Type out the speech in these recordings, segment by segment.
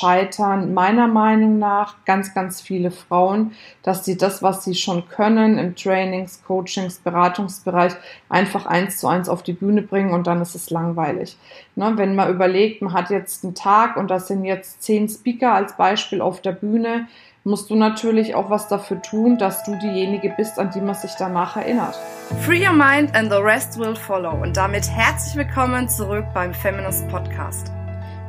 scheitern meiner Meinung nach ganz, ganz viele Frauen, dass sie das, was sie schon können im Trainings, Coachings, Beratungsbereich einfach eins zu eins auf die Bühne bringen und dann ist es langweilig. Ne, wenn man überlegt, man hat jetzt einen Tag und das sind jetzt zehn Speaker als Beispiel auf der Bühne, musst du natürlich auch was dafür tun, dass du diejenige bist, an die man sich danach erinnert. Free your mind and the rest will follow. Und damit herzlich willkommen zurück beim Feminist Podcast.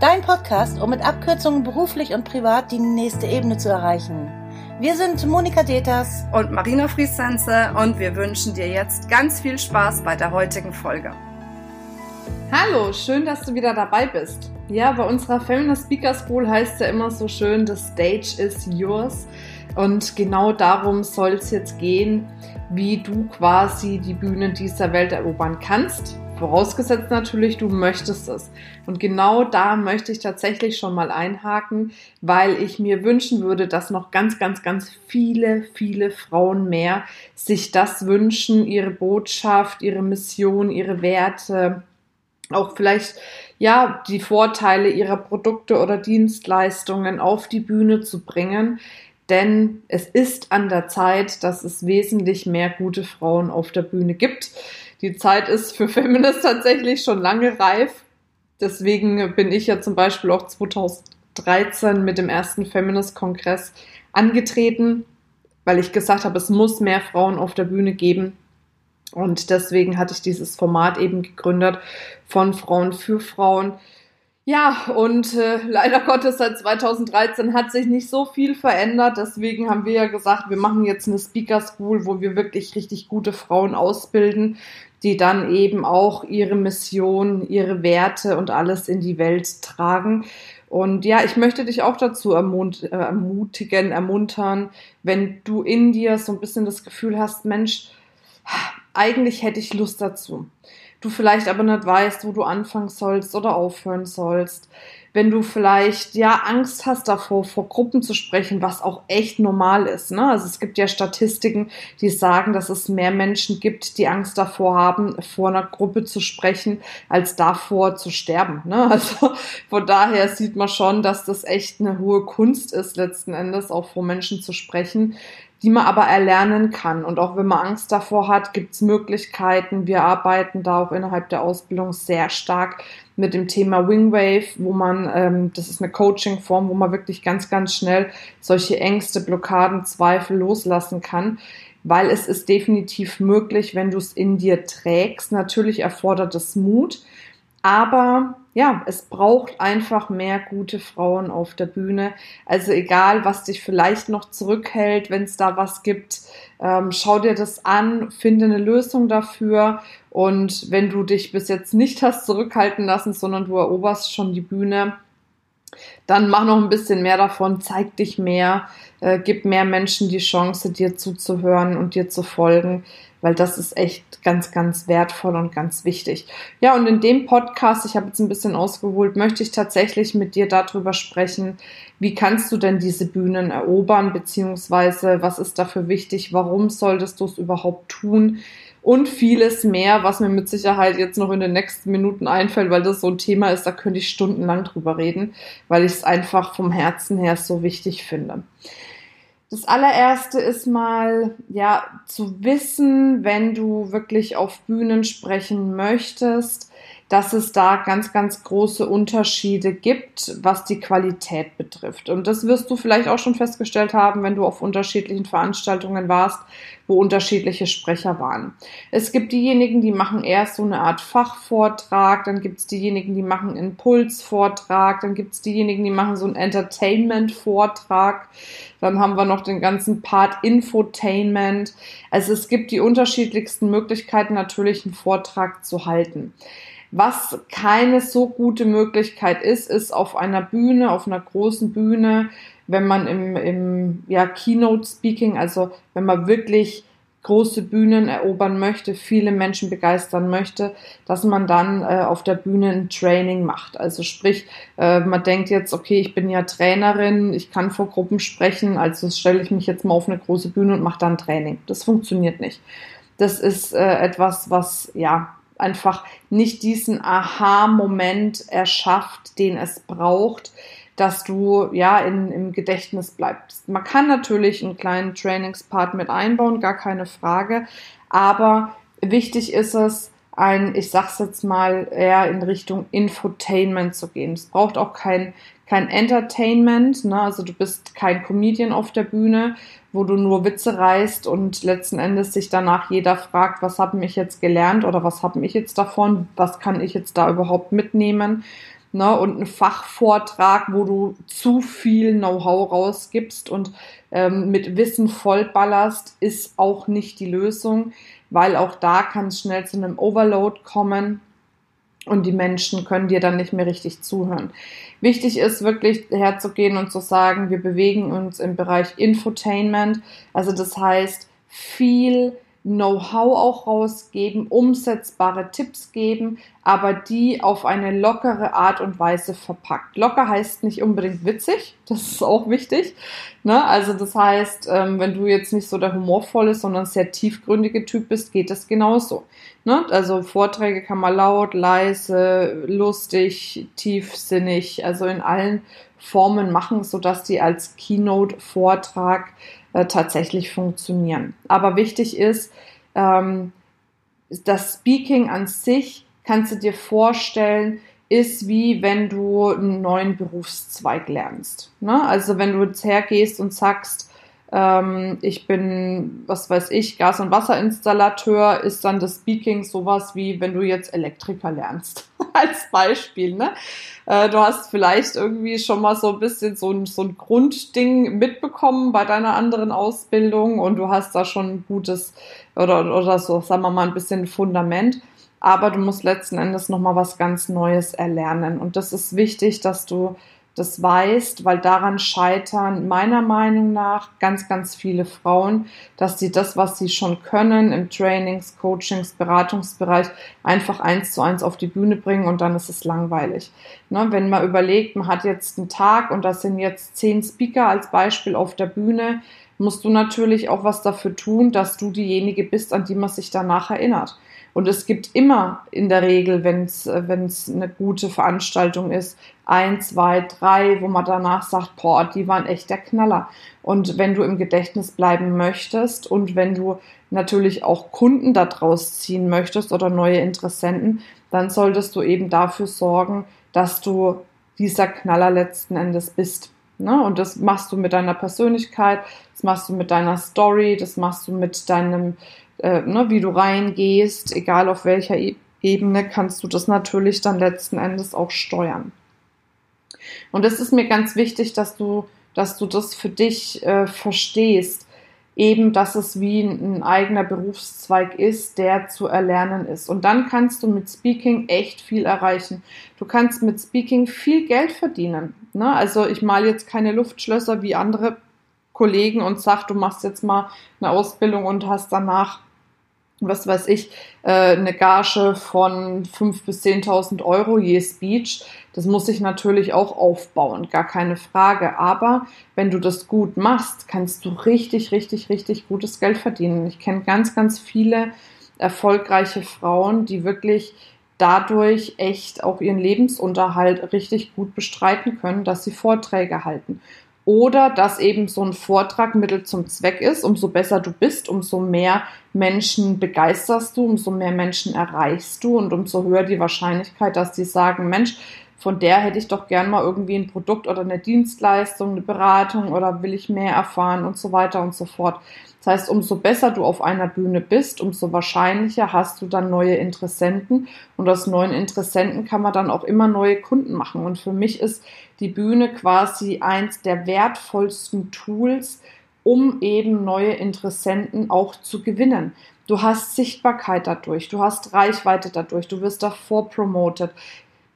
Dein Podcast, um mit Abkürzungen beruflich und privat die nächste Ebene zu erreichen. Wir sind Monika Deters und Marina Friesense und wir wünschen dir jetzt ganz viel Spaß bei der heutigen Folge. Hallo, schön, dass du wieder dabei bist. Ja, bei unserer Feminist Speaker School heißt es ja immer so schön, the stage is yours. Und genau darum soll es jetzt gehen, wie du quasi die Bühne dieser Welt erobern kannst. Vorausgesetzt natürlich, du möchtest es. Und genau da möchte ich tatsächlich schon mal einhaken, weil ich mir wünschen würde, dass noch ganz, ganz, ganz viele, viele Frauen mehr sich das wünschen, ihre Botschaft, ihre Mission, ihre Werte, auch vielleicht ja die Vorteile ihrer Produkte oder Dienstleistungen auf die Bühne zu bringen. Denn es ist an der Zeit, dass es wesentlich mehr gute Frauen auf der Bühne gibt. Die Zeit ist für Feminist tatsächlich schon lange reif. Deswegen bin ich ja zum Beispiel auch 2013 mit dem ersten Feminist-Kongress angetreten, weil ich gesagt habe, es muss mehr Frauen auf der Bühne geben. Und deswegen hatte ich dieses Format eben gegründet von Frauen für Frauen. Ja, und äh, leider Gottes seit 2013 hat sich nicht so viel verändert. Deswegen haben wir ja gesagt, wir machen jetzt eine Speaker School, wo wir wirklich richtig gute Frauen ausbilden, die dann eben auch ihre Mission, ihre Werte und alles in die Welt tragen. Und ja, ich möchte dich auch dazu äh, ermutigen, ermuntern, wenn du in dir so ein bisschen das Gefühl hast, Mensch, eigentlich hätte ich Lust dazu. Du vielleicht aber nicht weißt, wo du anfangen sollst oder aufhören sollst. Wenn du vielleicht ja Angst hast davor, vor Gruppen zu sprechen, was auch echt normal ist. Ne? Also es gibt ja Statistiken, die sagen, dass es mehr Menschen gibt, die Angst davor haben, vor einer Gruppe zu sprechen, als davor zu sterben. Ne? Also von daher sieht man schon, dass das echt eine hohe Kunst ist, letzten Endes auch vor Menschen zu sprechen die man aber erlernen kann. Und auch wenn man Angst davor hat, gibt es Möglichkeiten. Wir arbeiten da auch innerhalb der Ausbildung sehr stark mit dem Thema Wingwave, wo man, ähm, das ist eine Coaching-Form, wo man wirklich ganz, ganz schnell solche Ängste, Blockaden, Zweifel loslassen kann. Weil es ist definitiv möglich, wenn du es in dir trägst. Natürlich erfordert es Mut. Aber ja, es braucht einfach mehr gute Frauen auf der Bühne. Also egal, was dich vielleicht noch zurückhält, wenn es da was gibt, ähm, schau dir das an, finde eine Lösung dafür. Und wenn du dich bis jetzt nicht hast zurückhalten lassen, sondern du eroberst schon die Bühne, dann mach noch ein bisschen mehr davon, zeig dich mehr, äh, gib mehr Menschen die Chance, dir zuzuhören und dir zu folgen weil das ist echt ganz, ganz wertvoll und ganz wichtig. Ja, und in dem Podcast, ich habe jetzt ein bisschen ausgeholt, möchte ich tatsächlich mit dir darüber sprechen, wie kannst du denn diese Bühnen erobern, beziehungsweise was ist dafür wichtig, warum solltest du es überhaupt tun? Und vieles mehr, was mir mit Sicherheit jetzt noch in den nächsten Minuten einfällt, weil das so ein Thema ist, da könnte ich stundenlang drüber reden, weil ich es einfach vom Herzen her so wichtig finde. Das allererste ist mal, ja, zu wissen, wenn du wirklich auf Bühnen sprechen möchtest, dass es da ganz, ganz große Unterschiede gibt, was die Qualität betrifft. Und das wirst du vielleicht auch schon festgestellt haben, wenn du auf unterschiedlichen Veranstaltungen warst, wo unterschiedliche Sprecher waren. Es gibt diejenigen, die machen erst so eine Art Fachvortrag, dann gibt es diejenigen, die machen einen Impulsvortrag, dann gibt es diejenigen, die machen so einen Entertainment-Vortrag, dann haben wir noch den ganzen Part Infotainment. Also es gibt die unterschiedlichsten Möglichkeiten, natürlich einen Vortrag zu halten. Was keine so gute Möglichkeit ist, ist auf einer Bühne, auf einer großen Bühne, wenn man im, im ja, Keynote Speaking, also wenn man wirklich große Bühnen erobern möchte, viele Menschen begeistern möchte, dass man dann äh, auf der Bühne ein Training macht. Also sprich, äh, man denkt jetzt, okay, ich bin ja Trainerin, ich kann vor Gruppen sprechen, also stelle ich mich jetzt mal auf eine große Bühne und mache dann Training. Das funktioniert nicht. Das ist äh, etwas, was ja einfach nicht diesen Aha-Moment erschafft, den es braucht, dass du ja in, im Gedächtnis bleibst. Man kann natürlich einen kleinen Trainingspart mit einbauen, gar keine Frage, aber wichtig ist es, ein, ich sag's jetzt mal, eher in Richtung Infotainment zu gehen. Es braucht auch kein, kein Entertainment, ne? also du bist kein Comedian auf der Bühne, wo du nur Witze reißt und letzten Endes sich danach jeder fragt, was habe ich jetzt gelernt oder was habe ich jetzt davon, was kann ich jetzt da überhaupt mitnehmen. Ne, und ein Fachvortrag, wo du zu viel Know-how rausgibst und ähm, mit Wissen vollballerst, ist auch nicht die Lösung weil auch da kann es schnell zu einem Overload kommen und die Menschen können dir dann nicht mehr richtig zuhören. Wichtig ist wirklich herzugehen und zu sagen, wir bewegen uns im Bereich Infotainment, also das heißt viel Know-how auch rausgeben, umsetzbare Tipps geben, aber die auf eine lockere Art und Weise verpackt. Locker heißt nicht unbedingt witzig, das ist auch wichtig. Ne? Also das heißt, ähm, wenn du jetzt nicht so der humorvolle, sondern sehr tiefgründige Typ bist, geht das genauso. Ne? Also Vorträge kann man laut, leise, lustig, tiefsinnig, also in allen Formen machen, sodass die als Keynote-Vortrag äh, tatsächlich funktionieren. Aber wichtig ist, ähm, das Speaking an sich kannst du dir vorstellen, ist wie wenn du einen neuen Berufszweig lernst. Ne? Also wenn du jetzt hergehst und sagst, ähm, ich bin, was weiß ich, Gas- und Wasserinstallateur, ist dann das Speaking sowas wie, wenn du jetzt Elektriker lernst, als Beispiel. Ne? Äh, du hast vielleicht irgendwie schon mal so ein bisschen so ein, so ein Grundding mitbekommen bei deiner anderen Ausbildung und du hast da schon ein gutes oder, oder so, sagen wir mal, ein bisschen Fundament aber du musst letzten Endes nochmal was ganz Neues erlernen. Und das ist wichtig, dass du das weißt, weil daran scheitern meiner Meinung nach ganz, ganz viele Frauen, dass sie das, was sie schon können im Trainings, Coachings, Beratungsbereich einfach eins zu eins auf die Bühne bringen und dann ist es langweilig. Ne, wenn man überlegt, man hat jetzt einen Tag und das sind jetzt zehn Speaker als Beispiel auf der Bühne, musst du natürlich auch was dafür tun, dass du diejenige bist, an die man sich danach erinnert. Und es gibt immer in der Regel, wenn es eine gute Veranstaltung ist, ein, zwei, drei, wo man danach sagt, boah, die waren echt der Knaller. Und wenn du im Gedächtnis bleiben möchtest und wenn du natürlich auch Kunden daraus ziehen möchtest oder neue Interessenten, dann solltest du eben dafür sorgen, dass du dieser Knaller letzten Endes bist. Ne? Und das machst du mit deiner Persönlichkeit, das machst du mit deiner Story, das machst du mit deinem äh, ne, wie du reingehst, egal auf welcher e Ebene, kannst du das natürlich dann letzten Endes auch steuern. Und es ist mir ganz wichtig, dass du, dass du das für dich äh, verstehst, eben, dass es wie ein, eigener Berufszweig ist, der zu erlernen ist. Und dann kannst du mit Speaking echt viel erreichen. Du kannst mit Speaking viel Geld verdienen. Ne? Also ich mal jetzt keine Luftschlösser wie andere Kollegen und sag, du machst jetzt mal eine Ausbildung und hast danach was weiß ich, äh, eine Gage von 5.000 bis 10.000 Euro je Speech. Das muss ich natürlich auch aufbauen, gar keine Frage. Aber wenn du das gut machst, kannst du richtig, richtig, richtig gutes Geld verdienen. Ich kenne ganz, ganz viele erfolgreiche Frauen, die wirklich dadurch echt auch ihren Lebensunterhalt richtig gut bestreiten können, dass sie Vorträge halten oder dass eben so ein Vortrag Mittel zum Zweck ist. Umso besser du bist, umso mehr Menschen begeisterst du, umso mehr Menschen erreichst du und umso höher die Wahrscheinlichkeit, dass die sagen, Mensch, von der hätte ich doch gern mal irgendwie ein Produkt oder eine Dienstleistung, eine Beratung oder will ich mehr erfahren und so weiter und so fort. Das heißt, umso besser du auf einer Bühne bist, umso wahrscheinlicher hast du dann neue Interessenten und aus neuen Interessenten kann man dann auch immer neue Kunden machen. Und für mich ist die Bühne quasi eins der wertvollsten Tools, um eben neue Interessenten auch zu gewinnen. Du hast Sichtbarkeit dadurch, du hast Reichweite dadurch, du wirst davor promoted.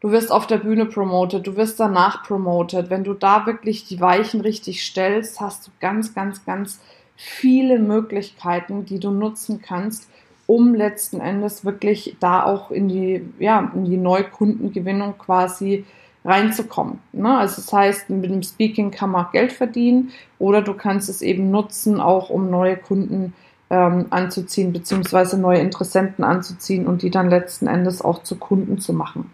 Du wirst auf der Bühne promoted, du wirst danach promoted. Wenn du da wirklich die Weichen richtig stellst, hast du ganz, ganz, ganz viele Möglichkeiten, die du nutzen kannst, um letzten Endes wirklich da auch in die, ja, in die Neukundengewinnung quasi reinzukommen. Ne? Also das heißt, mit dem Speaking kann man Geld verdienen oder du kannst es eben nutzen, auch um neue Kunden ähm, anzuziehen, beziehungsweise neue Interessenten anzuziehen und die dann letzten Endes auch zu Kunden zu machen.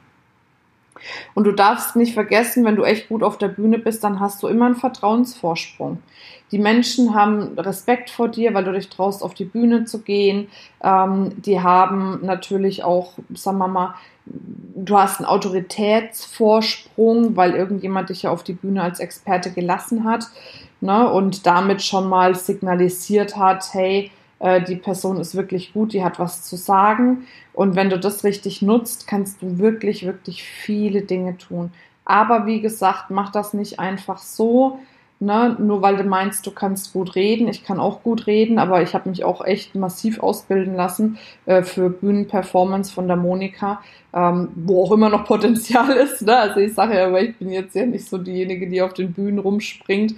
Und du darfst nicht vergessen, wenn du echt gut auf der Bühne bist, dann hast du immer einen Vertrauensvorsprung. Die Menschen haben Respekt vor dir, weil du dich traust, auf die Bühne zu gehen. Ähm, die haben natürlich auch, sagen wir mal, du hast einen Autoritätsvorsprung, weil irgendjemand dich ja auf die Bühne als Experte gelassen hat ne, und damit schon mal signalisiert hat, hey, äh, die Person ist wirklich gut, die hat was zu sagen. Und wenn du das richtig nutzt, kannst du wirklich, wirklich viele Dinge tun. Aber wie gesagt, mach das nicht einfach so, Ne? Nur weil du meinst, du kannst gut reden. Ich kann auch gut reden, aber ich habe mich auch echt massiv ausbilden lassen äh, für Bühnenperformance von der Monika, ähm, wo auch immer noch Potenzial ist. Ne? Also ich sage ja, aber ich bin jetzt ja nicht so diejenige, die auf den Bühnen rumspringt.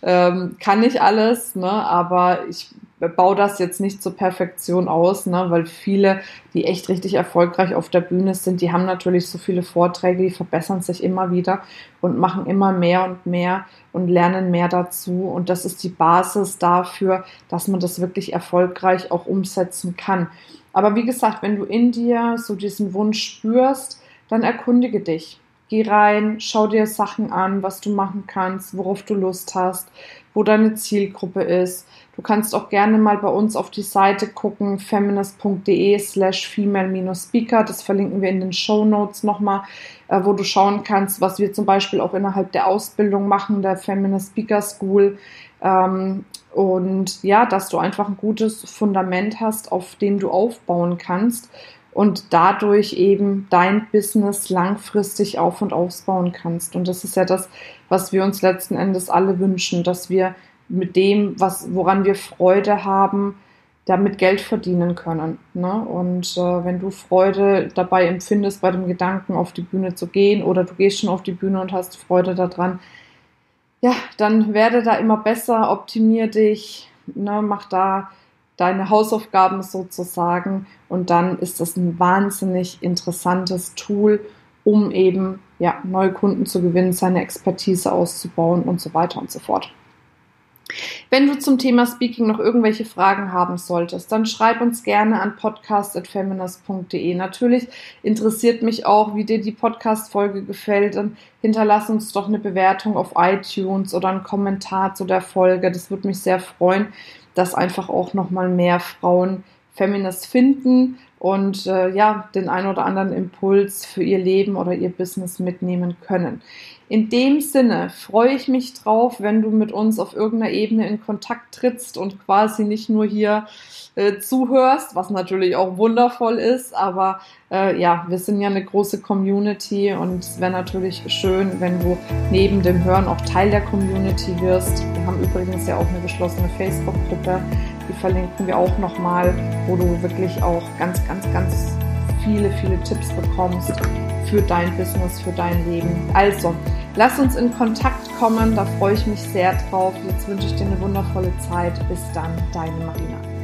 Ähm, kann ich alles, ne? aber ich baue das jetzt nicht zur Perfektion aus, ne? weil viele, die echt richtig erfolgreich auf der Bühne sind, die haben natürlich so viele Vorträge, die verbessern sich immer wieder und machen immer mehr und mehr und lernen mehr dazu. Und das ist die Basis dafür, dass man das wirklich erfolgreich auch umsetzen kann. Aber wie gesagt, wenn du in dir so diesen Wunsch spürst, dann erkundige dich. Geh rein, schau dir Sachen an, was du machen kannst, worauf du Lust hast, wo deine Zielgruppe ist. Du kannst auch gerne mal bei uns auf die Seite gucken, feminist.de slash female-speaker. Das verlinken wir in den Show Notes nochmal, äh, wo du schauen kannst, was wir zum Beispiel auch innerhalb der Ausbildung machen, der Feminist Speaker School. Ähm, und ja, dass du einfach ein gutes Fundament hast, auf dem du aufbauen kannst und dadurch eben dein Business langfristig auf und ausbauen kannst. Und das ist ja das, was wir uns letzten Endes alle wünschen, dass wir mit dem, was, woran wir Freude haben, damit Geld verdienen können. Ne? Und äh, wenn du Freude dabei empfindest, bei dem Gedanken, auf die Bühne zu gehen, oder du gehst schon auf die Bühne und hast Freude daran, ja, dann werde da immer besser, optimier dich, ne, mach da deine Hausaufgaben sozusagen und dann ist das ein wahnsinnig interessantes Tool, um eben ja, neue Kunden zu gewinnen, seine Expertise auszubauen und so weiter und so fort. Wenn du zum Thema Speaking noch irgendwelche Fragen haben solltest, dann schreib uns gerne an podcast.feminist.de. Natürlich interessiert mich auch, wie dir die Podcast-Folge gefällt. Dann hinterlass uns doch eine Bewertung auf iTunes oder einen Kommentar zu der Folge. Das würde mich sehr freuen dass einfach auch nochmal mehr Frauen Feminist finden und äh, ja, den ein oder anderen Impuls für ihr Leben oder ihr Business mitnehmen können. In dem Sinne freue ich mich drauf, wenn du mit uns auf irgendeiner Ebene in Kontakt trittst und quasi nicht nur hier äh, zuhörst, was natürlich auch wundervoll ist, aber äh, ja, wir sind ja eine große Community und es wäre natürlich schön, wenn du neben dem Hören auch Teil der Community wirst. Wir haben übrigens ja auch eine geschlossene Facebook-Gruppe, die verlinken wir auch nochmal, wo du wirklich auch ganz, ganz, ganz viele, viele Tipps bekommst für dein Business, für dein Leben. Also, lass uns in Kontakt kommen, da freue ich mich sehr drauf. Jetzt wünsche ich dir eine wundervolle Zeit. Bis dann, deine Marina.